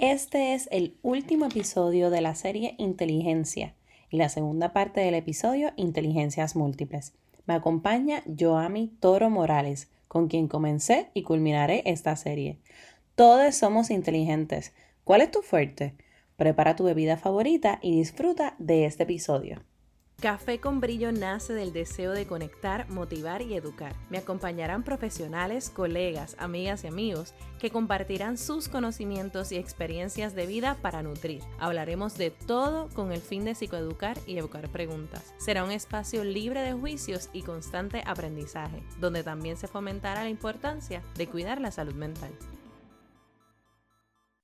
Este es el último episodio de la serie Inteligencia y la segunda parte del episodio Inteligencias Múltiples. Me acompaña Joami Toro Morales, con quien comencé y culminaré esta serie. Todos somos inteligentes. ¿Cuál es tu fuerte? Prepara tu bebida favorita y disfruta de este episodio. Café con Brillo nace del deseo de conectar, motivar y educar. Me acompañarán profesionales, colegas, amigas y amigos que compartirán sus conocimientos y experiencias de vida para nutrir. Hablaremos de todo con el fin de psicoeducar y evocar preguntas. Será un espacio libre de juicios y constante aprendizaje, donde también se fomentará la importancia de cuidar la salud mental.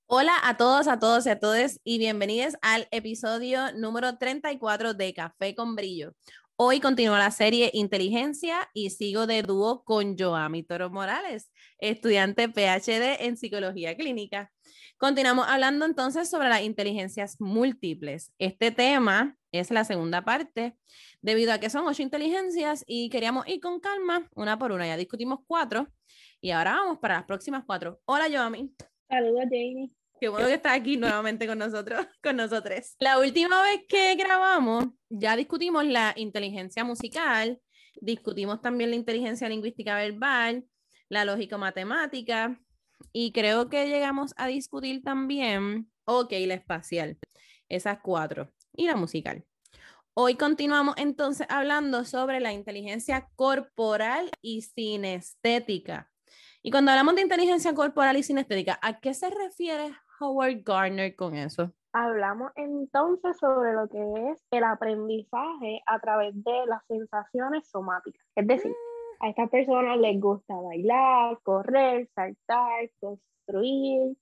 Hola a todos, a todos y a todas y bienvenidos al episodio número 34 de Café con Brillo. Hoy continúa la serie Inteligencia y sigo de dúo con Joami Toro Morales, estudiante PhD en Psicología Clínica. Continuamos hablando entonces sobre las inteligencias múltiples. Este tema es la segunda parte, debido a que son ocho inteligencias y queríamos ir con calma, una por una. Ya discutimos cuatro y ahora vamos para las próximas cuatro. Hola, Joami. Saludos, Jamie. Qué bueno que estás aquí nuevamente con nosotros, con nosotros. La última vez que grabamos, ya discutimos la inteligencia musical, discutimos también la inteligencia lingüística verbal, la lógica matemática, y creo que llegamos a discutir también, ok, la espacial, esas cuatro, y la musical. Hoy continuamos entonces hablando sobre la inteligencia corporal y sinestética. Y cuando hablamos de inteligencia corporal y sinestética, ¿a qué se refiere Howard Gardner con eso? Hablamos entonces sobre lo que es el aprendizaje a través de las sensaciones somáticas. Es decir, mm. a estas personas les gusta bailar, correr, saltar, construir,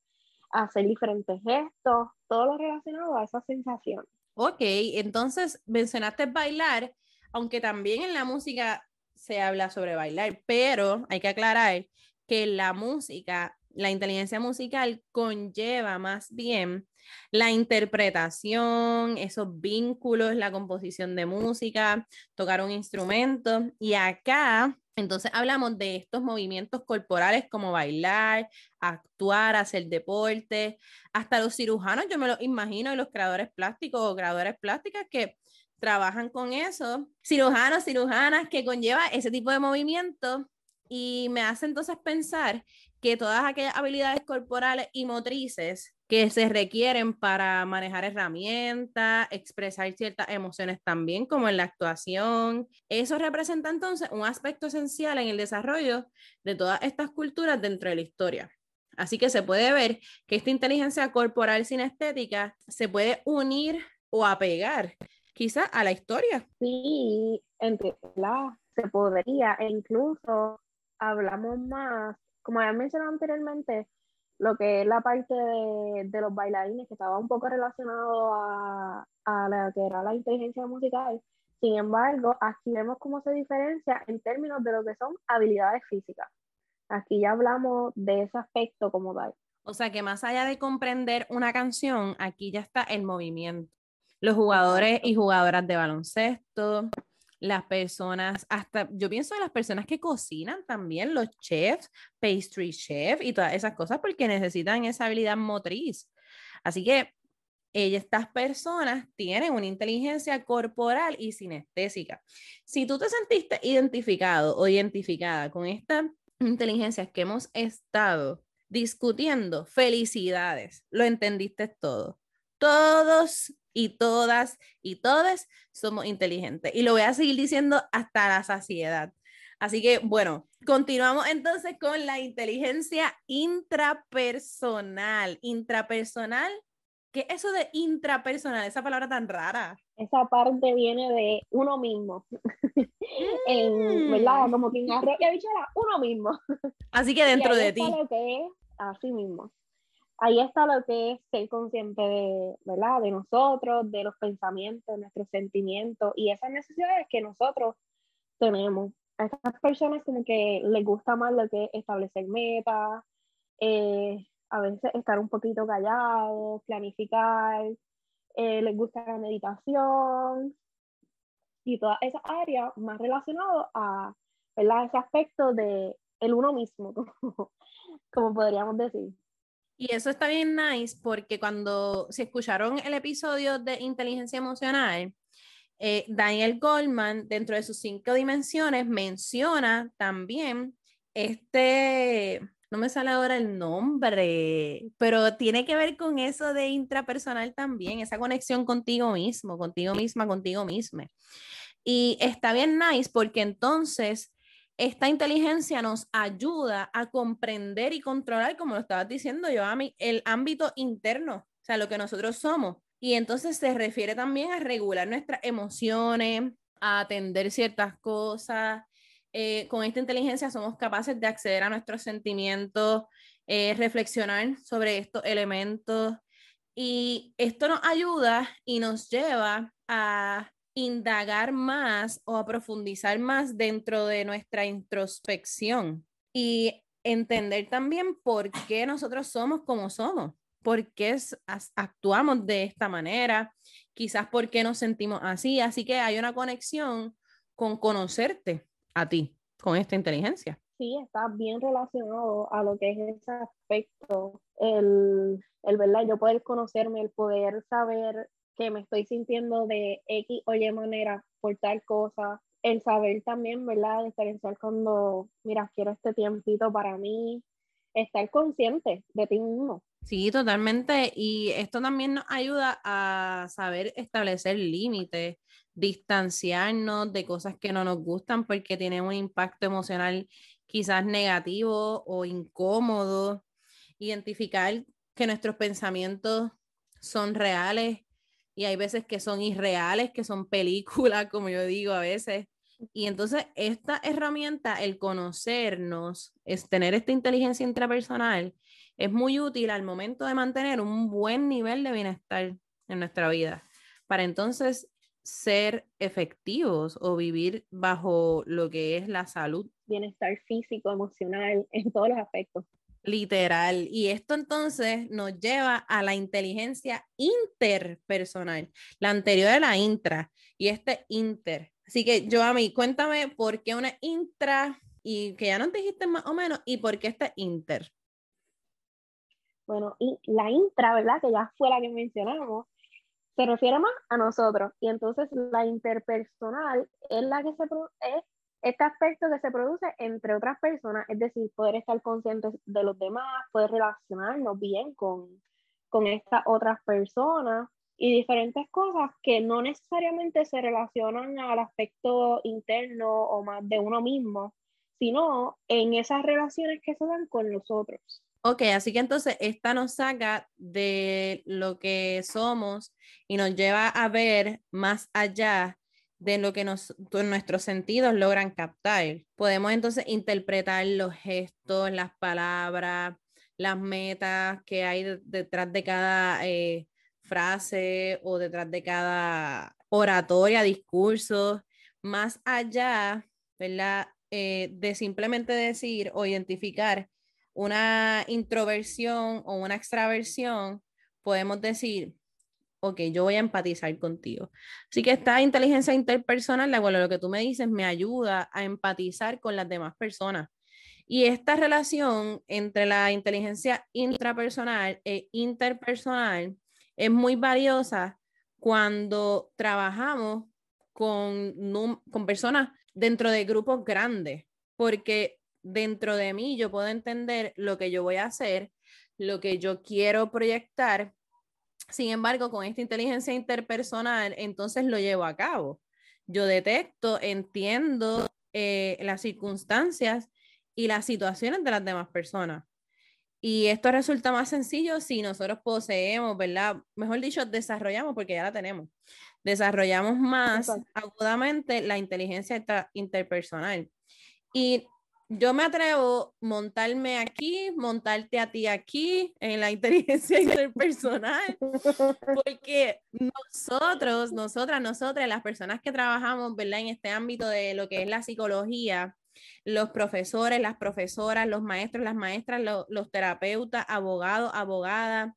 hacer diferentes gestos, todo lo relacionado a esa sensación. Ok, entonces mencionaste bailar, aunque también en la música se habla sobre bailar, pero hay que aclarar que la música, la inteligencia musical conlleva más bien la interpretación, esos vínculos, la composición de música, tocar un instrumento. Y acá, entonces hablamos de estos movimientos corporales como bailar, actuar, hacer deporte, hasta los cirujanos, yo me lo imagino, y los creadores plásticos o creadoras plásticas que trabajan con eso, cirujanos, cirujanas que conlleva ese tipo de movimiento y me hace entonces pensar que todas aquellas habilidades corporales y motrices que se requieren para manejar herramientas, expresar ciertas emociones también, como en la actuación, eso representa entonces un aspecto esencial en el desarrollo de todas estas culturas dentro de la historia. Así que se puede ver que esta inteligencia corporal sinestética se puede unir o apegar quizá a la historia. Sí, entre la se podría e incluso hablamos más, como ya mencionado anteriormente, lo que es la parte de, los bailarines, que estaba un poco relacionado a, a la que era la inteligencia musical. Sin embargo, aquí vemos cómo se diferencia en términos de lo que son habilidades físicas. Aquí ya hablamos de ese aspecto como tal. O sea que más allá de comprender una canción, aquí ya está el movimiento. Los jugadores y jugadoras de baloncesto, las personas, hasta yo pienso en las personas que cocinan también, los chefs, pastry chef y todas esas cosas, porque necesitan esa habilidad motriz. Así que estas personas tienen una inteligencia corporal y sinestésica. Si tú te sentiste identificado o identificada con estas inteligencias que hemos estado discutiendo, felicidades, lo entendiste todo. Todos y todas y todas somos inteligentes. Y lo voy a seguir diciendo hasta la saciedad. Así que, bueno, continuamos entonces con la inteligencia intrapersonal. Intrapersonal, ¿qué es eso de intrapersonal? Esa palabra tan rara. Esa parte viene de uno mismo. en, ¿Verdad? Mm. Como quien ha dicho uno mismo. Así que dentro de ti. Lo que es así mismo ahí está lo que es ser consciente de, ¿verdad? de nosotros, de los pensamientos, nuestros sentimientos y esas necesidades que nosotros tenemos. A estas personas como que les gusta más lo que es establecer metas, eh, a veces estar un poquito callados, planificar, eh, les gusta la meditación y todas esas áreas más relacionadas a ¿verdad? ese aspecto de el uno mismo, como podríamos decir. Y eso está bien nice porque cuando se escucharon el episodio de inteligencia emocional, eh, Daniel Goldman, dentro de sus cinco dimensiones, menciona también este, no me sale ahora el nombre, pero tiene que ver con eso de intrapersonal también, esa conexión contigo mismo, contigo misma, contigo misma. Y está bien nice porque entonces esta inteligencia nos ayuda a comprender y controlar, como lo estabas diciendo yo, a mí, el ámbito interno, o sea, lo que nosotros somos. Y entonces se refiere también a regular nuestras emociones, a atender ciertas cosas. Eh, con esta inteligencia somos capaces de acceder a nuestros sentimientos, eh, reflexionar sobre estos elementos. Y esto nos ayuda y nos lleva a indagar más o a profundizar más dentro de nuestra introspección y entender también por qué nosotros somos como somos, por qué actuamos de esta manera, quizás por qué nos sentimos así. Así que hay una conexión con conocerte a ti, con esta inteligencia. Sí, está bien relacionado a lo que es ese aspecto, el, el verdad, yo poder conocerme, el poder saber que me estoy sintiendo de X o Y manera por tal cosa. El saber también, ¿verdad? Diferenciar cuando, mira, quiero este tiempito para mí, estar consciente de ti mismo. Sí, totalmente. Y esto también nos ayuda a saber establecer límites, distanciarnos de cosas que no nos gustan porque tienen un impacto emocional quizás negativo o incómodo. Identificar que nuestros pensamientos son reales y hay veces que son irreales, que son películas, como yo digo a veces. Y entonces esta herramienta, el conocernos, es tener esta inteligencia intrapersonal, es muy útil al momento de mantener un buen nivel de bienestar en nuestra vida, para entonces ser efectivos o vivir bajo lo que es la salud. Bienestar físico, emocional, en todos los aspectos. Literal. Y esto entonces nos lleva a la inteligencia interpersonal. La anterior era la intra y este inter. Así que, yo a mí, cuéntame por qué una intra y que ya nos dijiste más o menos y por qué este inter. Bueno, y la intra, ¿verdad? Que ya fue la que mencionamos, se refiere más a nosotros. Y entonces la interpersonal es la que se es este aspecto que se produce entre otras personas, es decir, poder estar conscientes de los demás, poder relacionarnos bien con, con estas otras personas y diferentes cosas que no necesariamente se relacionan al aspecto interno o más de uno mismo, sino en esas relaciones que se dan con nosotros. Ok, así que entonces esta nos saca de lo que somos y nos lleva a ver más allá de lo que nos, nuestros sentidos logran captar. Podemos entonces interpretar los gestos, las palabras, las metas que hay detrás de cada eh, frase o detrás de cada oratoria, discurso, más allá, ¿verdad? Eh, de simplemente decir o identificar una introversión o una extraversión, podemos decir, ok, yo voy a empatizar contigo. Así que esta inteligencia interpersonal, de acuerdo a lo que tú me dices, me ayuda a empatizar con las demás personas. Y esta relación entre la inteligencia intrapersonal e interpersonal es muy valiosa cuando trabajamos con, con personas dentro de grupos grandes, porque dentro de mí yo puedo entender lo que yo voy a hacer, lo que yo quiero proyectar sin embargo, con esta inteligencia interpersonal, entonces lo llevo a cabo. Yo detecto, entiendo eh, las circunstancias y las situaciones de las demás personas. Y esto resulta más sencillo si nosotros poseemos, ¿verdad? Mejor dicho, desarrollamos, porque ya la tenemos. Desarrollamos más agudamente la inteligencia interpersonal. Y yo me atrevo a montarme aquí, montarte a ti aquí en la inteligencia interpersonal, porque nosotros, nosotras, nosotras, las personas que trabajamos, ¿verdad? En este ámbito de lo que es la psicología, los profesores, las profesoras, los maestros, las maestras, los terapeutas, abogados, abogadas,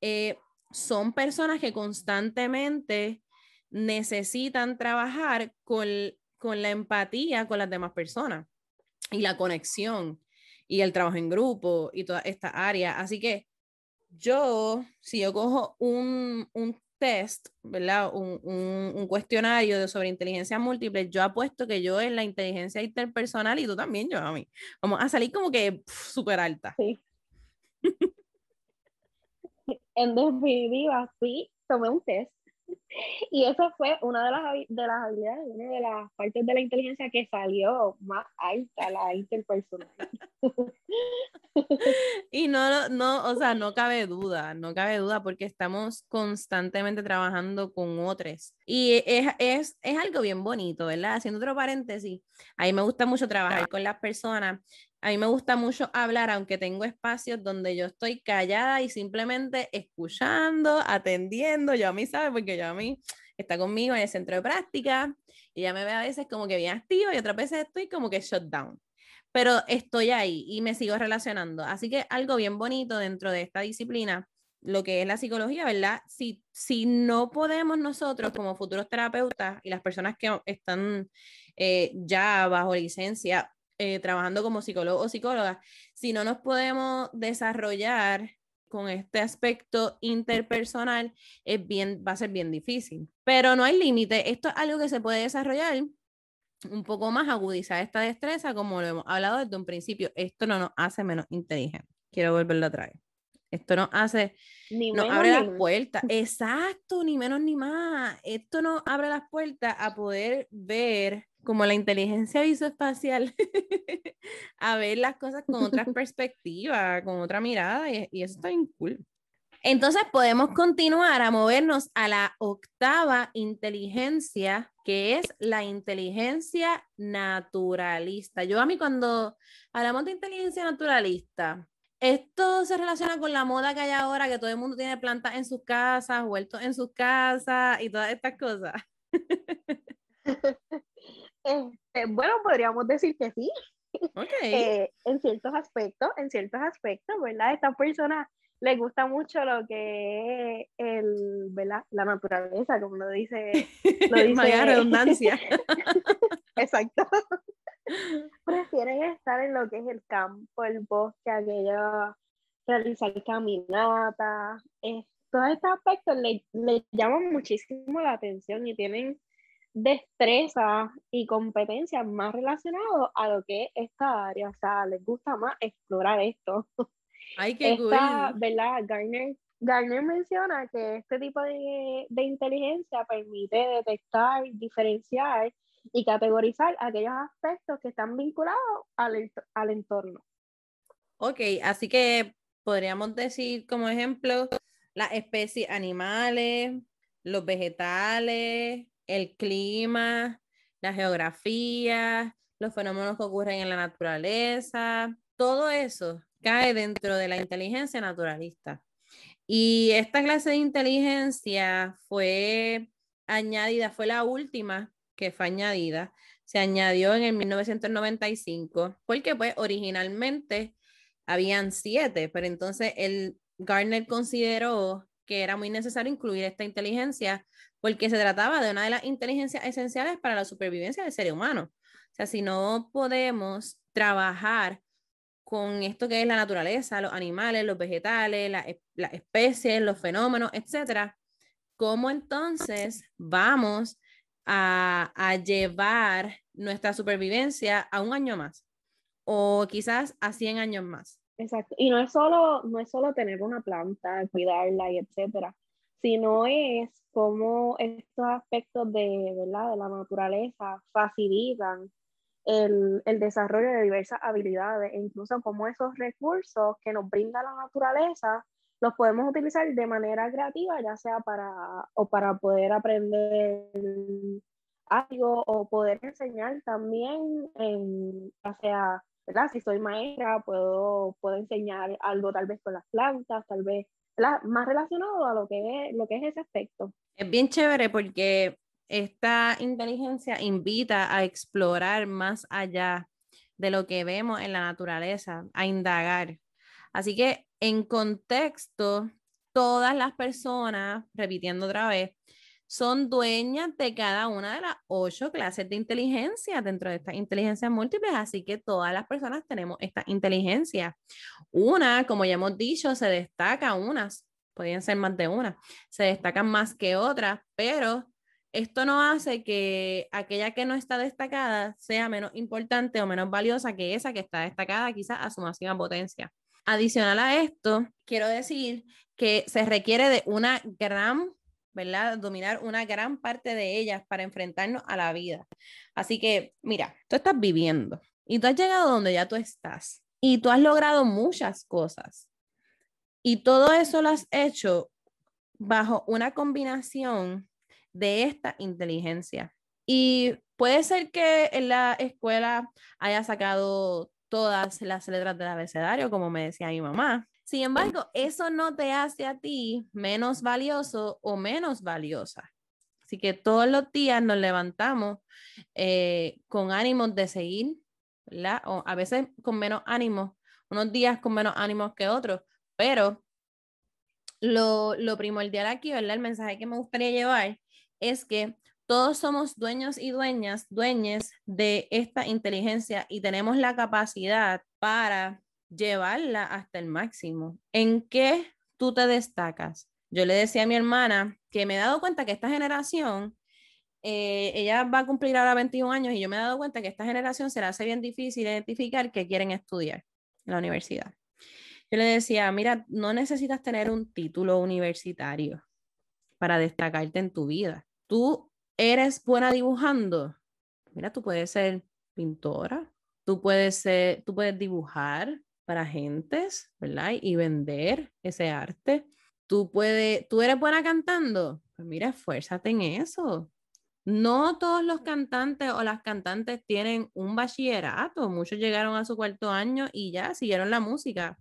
eh, son personas que constantemente necesitan trabajar con, con la empatía con las demás personas y la conexión y el trabajo en grupo y toda esta área. Así que yo, si yo cojo un, un test, ¿verdad? Un, un, un, cuestionario de sobre inteligencia múltiple, yo apuesto que yo en la inteligencia interpersonal y tú también, yo a mí, vamos a salir como que súper alta. Sí. en definitiva, sí, tomé un test y eso fue una de las, de las habilidades, una de las partes de la inteligencia que salió más alta, la interpersonal. y no, no, o sea, no cabe duda, no cabe duda porque estamos constantemente trabajando con otros. Y es, es, es algo bien bonito, ¿verdad? Haciendo otro paréntesis, a mí me gusta mucho trabajar con las personas a mí me gusta mucho hablar, aunque tengo espacios donde yo estoy callada y simplemente escuchando, atendiendo. Yo a mí, ¿sabes? Porque yo a mí está conmigo en el centro de práctica y ya me ve a veces como que bien activa y otras veces estoy como que shut down. Pero estoy ahí y me sigo relacionando. Así que algo bien bonito dentro de esta disciplina, lo que es la psicología, ¿verdad? Si, si no podemos nosotros como futuros terapeutas y las personas que están eh, ya bajo licencia eh, trabajando como psicólogo o psicóloga, si no nos podemos desarrollar con este aspecto interpersonal, es bien, va a ser bien difícil. Pero no hay límite, esto es algo que se puede desarrollar un poco más, agudizar esta destreza, como lo hemos hablado desde un principio. Esto no nos hace menos inteligentes. Quiero volverlo a traer. Esto nos hace, ni nos abre las puertas. Exacto, ni menos ni más. Esto nos abre las puertas a poder ver como la inteligencia visoespacial, a ver las cosas con otra perspectiva, con otra mirada, y, y, eso está bien cool. Entonces podemos continuar a movernos a la octava inteligencia, que es la inteligencia naturalista. Yo a mí cuando hablamos de inteligencia naturalista, esto se relaciona con la moda que hay ahora, que todo el mundo tiene plantas en sus casas, huertos en sus casas y todas estas cosas. Este, bueno, podríamos decir que sí. Eh, en ciertos aspectos, en ciertos aspectos, ¿verdad? A esta persona le gusta mucho lo que es el, ¿verdad? la naturaleza, como lo dice. Lo dice redundancia. Exacto. Prefieren estar en lo que es el campo, el bosque, aquello, realizar caminatas. todos estos aspectos le, le llaman muchísimo la atención y tienen destreza y competencia más relacionados a lo que es esta área. O sea, les gusta más explorar esto. Ay, qué esta, ¿verdad? Garner, Garner menciona que este tipo de, de inteligencia permite detectar, diferenciar y categorizar aquellos aspectos que están vinculados al, al entorno. Ok, así que podríamos decir como ejemplo las especies animales, los vegetales, el clima, la geografía, los fenómenos que ocurren en la naturaleza, todo eso cae dentro de la inteligencia naturalista. Y esta clase de inteligencia fue añadida, fue la última que fue añadida, se añadió en el 1995, porque pues originalmente habían siete, pero entonces el Garner consideró que era muy necesario incluir esta inteligencia porque se trataba de una de las inteligencias esenciales para la supervivencia del ser humano. O sea, si no podemos trabajar con esto que es la naturaleza, los animales, los vegetales, las especies, los fenómenos, etcétera, ¿cómo entonces vamos a, a, llevar nuestra supervivencia a un año más? O quizás a 100 años más. Exacto. Y no es solo, no es solo tener una planta, cuidarla y etcétera, sino es cómo estos aspectos de, ¿verdad? de la naturaleza facilitan el, el, desarrollo de diversas habilidades e incluso cómo esos recursos que nos brinda la naturaleza los podemos utilizar de manera creativa, ya sea para, o para poder aprender algo o poder enseñar también, en, ya sea, ¿verdad? Si soy maestra, puedo, puedo enseñar algo tal vez con las plantas, tal vez más relacionado a lo que, es, lo que es ese aspecto. Es bien chévere porque esta inteligencia invita a explorar más allá de lo que vemos en la naturaleza, a indagar. Así que en contexto, todas las personas, repitiendo otra vez, son dueñas de cada una de las ocho clases de inteligencia dentro de estas inteligencias múltiples, así que todas las personas tenemos esta inteligencia. Una, como ya hemos dicho, se destaca unas, podrían ser más de una, se destacan más que otras, pero esto no hace que aquella que no está destacada sea menos importante o menos valiosa que esa que está destacada quizás a su máxima potencia. Adicional a esto, quiero decir que se requiere de una gran ¿verdad? Dominar una gran parte de ellas para enfrentarnos a la vida. Así que, mira, tú estás viviendo y tú has llegado donde ya tú estás y tú has logrado muchas cosas. Y todo eso lo has hecho bajo una combinación de esta inteligencia. Y puede ser que en la escuela haya sacado todas las letras del abecedario, como me decía mi mamá, sin embargo, eso no te hace a ti menos valioso o menos valiosa. Así que todos los días nos levantamos eh, con ánimos de seguir, ¿verdad? O a veces con menos ánimos, unos días con menos ánimos que otros, pero lo, lo primordial aquí, ¿verdad? El mensaje que me gustaría llevar es que todos somos dueños y dueñas, dueñes de esta inteligencia y tenemos la capacidad para llevarla hasta el máximo. ¿En qué tú te destacas? Yo le decía a mi hermana que me he dado cuenta que esta generación, eh, ella va a cumplir ahora 21 años y yo me he dado cuenta que esta generación se le hace bien difícil identificar que quieren estudiar en la universidad. Yo le decía, mira, no necesitas tener un título universitario para destacarte en tu vida. Tú eres buena dibujando. Mira, tú puedes ser pintora, tú puedes ser, tú puedes dibujar, para gentes, ¿verdad? Y vender ese arte. Tú puedes, tú eres buena cantando, pues mira, esfuérzate en eso. No todos los cantantes o las cantantes tienen un bachillerato, muchos llegaron a su cuarto año y ya siguieron la música.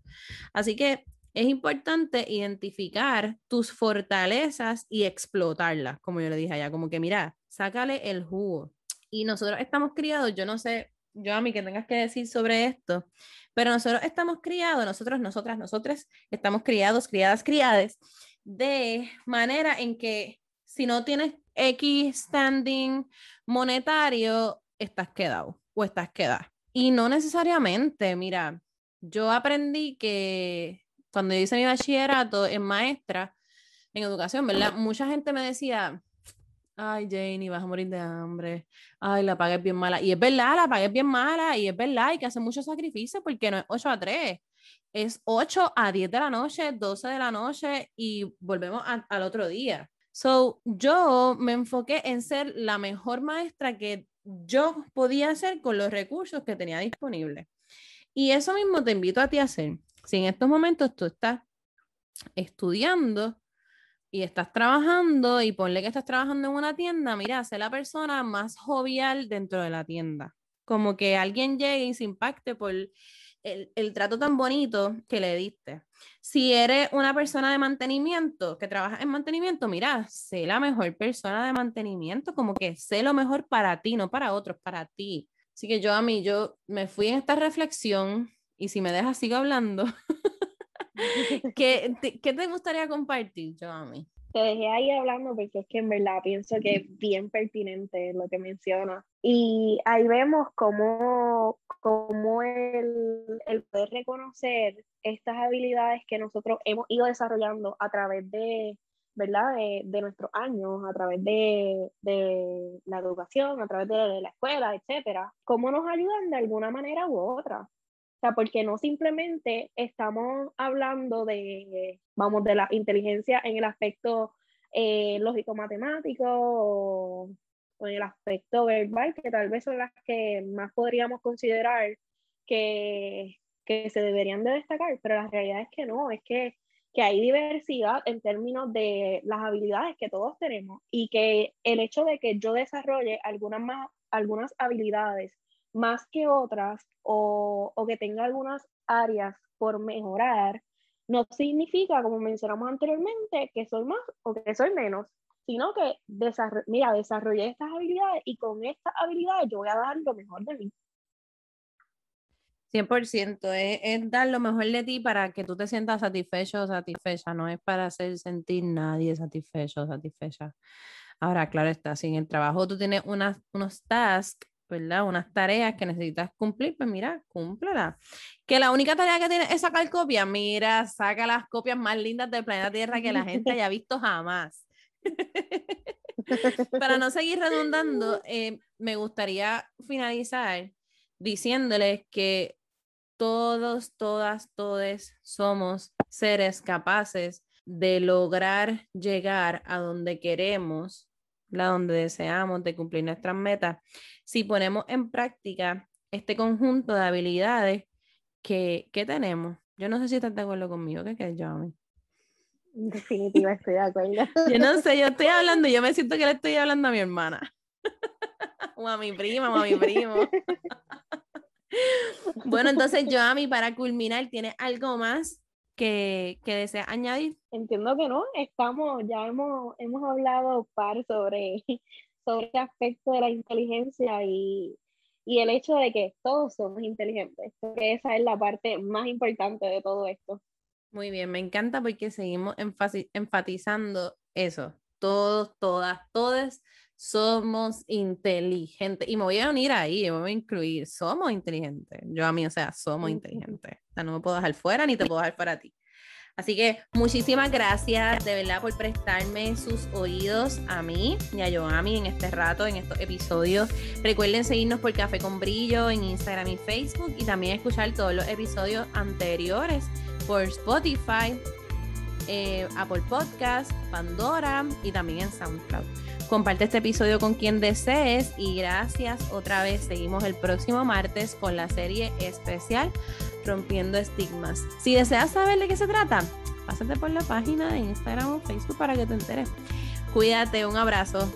Así que es importante identificar tus fortalezas y explotarlas, como yo le dije allá, como que mira, sácale el jugo. Y nosotros estamos criados, yo no sé, yo a mí que tengas que decir sobre esto, pero nosotros estamos criados, nosotros, nosotras, nosotras, estamos criados, criadas, criades, de manera en que si no tienes X standing monetario, estás quedado o estás quedada. Y no necesariamente, mira, yo aprendí que cuando yo hice mi bachillerato en maestra, en educación, ¿verdad? Mucha gente me decía, ay Janie, vas a morir de hambre, ay, la paga es bien mala. Y es verdad, la paga es bien mala y es verdad, hay que hacer muchos sacrificios porque no es 8 a 3, es 8 a 10 de la noche, 12 de la noche y volvemos al otro día. So, yo me enfoqué en ser la mejor maestra que yo podía hacer con los recursos que tenía disponibles. Y eso mismo te invito a ti a hacer. Si en estos momentos tú estás estudiando, y estás trabajando y ponle que estás trabajando en una tienda, mira, sé la persona más jovial dentro de la tienda. Como que alguien llegue y se impacte por el, el trato tan bonito que le diste. Si eres una persona de mantenimiento, que trabaja en mantenimiento, mira, sé la mejor persona de mantenimiento, como que sé lo mejor para ti, no para otros, para ti. Así que yo a mí, yo me fui en esta reflexión y si me dejas, sigo hablando. ¿Qué, te, ¿Qué te gustaría compartir, mí Te dejé ahí hablando porque es que en verdad pienso que es bien pertinente lo que mencionas. Y ahí vemos cómo, cómo el, el, poder reconocer estas habilidades que nosotros hemos ido desarrollando a través de, ¿verdad? De, de nuestros años, a través de, de, la educación, a través de, la escuela, etcétera, cómo nos ayudan de alguna manera u otra porque no simplemente estamos hablando de, vamos, de la inteligencia en el aspecto eh, lógico-matemático o, en el aspecto verbal, que tal vez son las que más podríamos considerar que, que se deberían de destacar, pero la realidad es que no, es que, que hay diversidad en términos de las habilidades que todos tenemos y que el hecho de que yo desarrolle algunas, más, algunas habilidades más que otras o, o que tenga algunas áreas por mejorar, no significa, como mencionamos anteriormente, que soy más o que soy menos, sino que, mira, desarrollé estas habilidades y con estas habilidades yo voy a dar lo mejor de mí. 100%, es, es, dar lo mejor de ti para que tú te sientas satisfecho o satisfecha, no es para hacer sentir nadie satisfecho o satisfecha. Ahora, claro está, si en el trabajo tú tienes unas, unos tasks, ¿verdad? Unas tareas que necesitas cumplir, pues mira, cúmplela. Que la única tarea que tienes es sacar copias, mira, saca las copias más lindas del planeta Tierra que la gente haya visto jamás. Para no seguir redundando, eh, me gustaría finalizar diciéndoles que todos, todas, todes somos seres capaces de lograr llegar a donde queremos, donde deseamos, de cumplir nuestras metas, si ponemos en práctica este conjunto de habilidades que, tenemos. Yo no sé si estás de acuerdo conmigo, ¿qué crees, Jamie? Definitiva, estoy de acuerdo. Yo no sé, yo estoy hablando, yo me siento que le estoy hablando a mi hermana. o a mi prima, o a mi primo. bueno, entonces, Joami, para culminar, ¿tienes algo más que, que deseas añadir? Entiendo que no, estamos, ya hemos, hemos hablado par sobre, sobre el aspecto de la inteligencia y, y el hecho de que todos somos inteligentes. que esa es la parte más importante de todo esto. Muy bien, me encanta porque seguimos enfatizando eso. Todos, todas, todas somos inteligentes. Y me voy a unir ahí, me voy a incluir. Somos inteligentes. Yo a mí, o sea, somos inteligentes. O sea, no me puedo dejar fuera ni te puedo dejar fuera a ti. Así que muchísimas gracias de verdad por prestarme sus oídos a mí y a Yoami en este rato, en estos episodios. Recuerden seguirnos por Café con Brillo en Instagram y Facebook y también escuchar todos los episodios anteriores por Spotify, eh, Apple Podcast, Pandora y también en SoundCloud. Comparte este episodio con quien desees y gracias otra vez. Seguimos el próximo martes con la serie especial Rompiendo Estigmas. Si deseas saber de qué se trata, pásate por la página de Instagram o Facebook para que te enteres. Cuídate, un abrazo.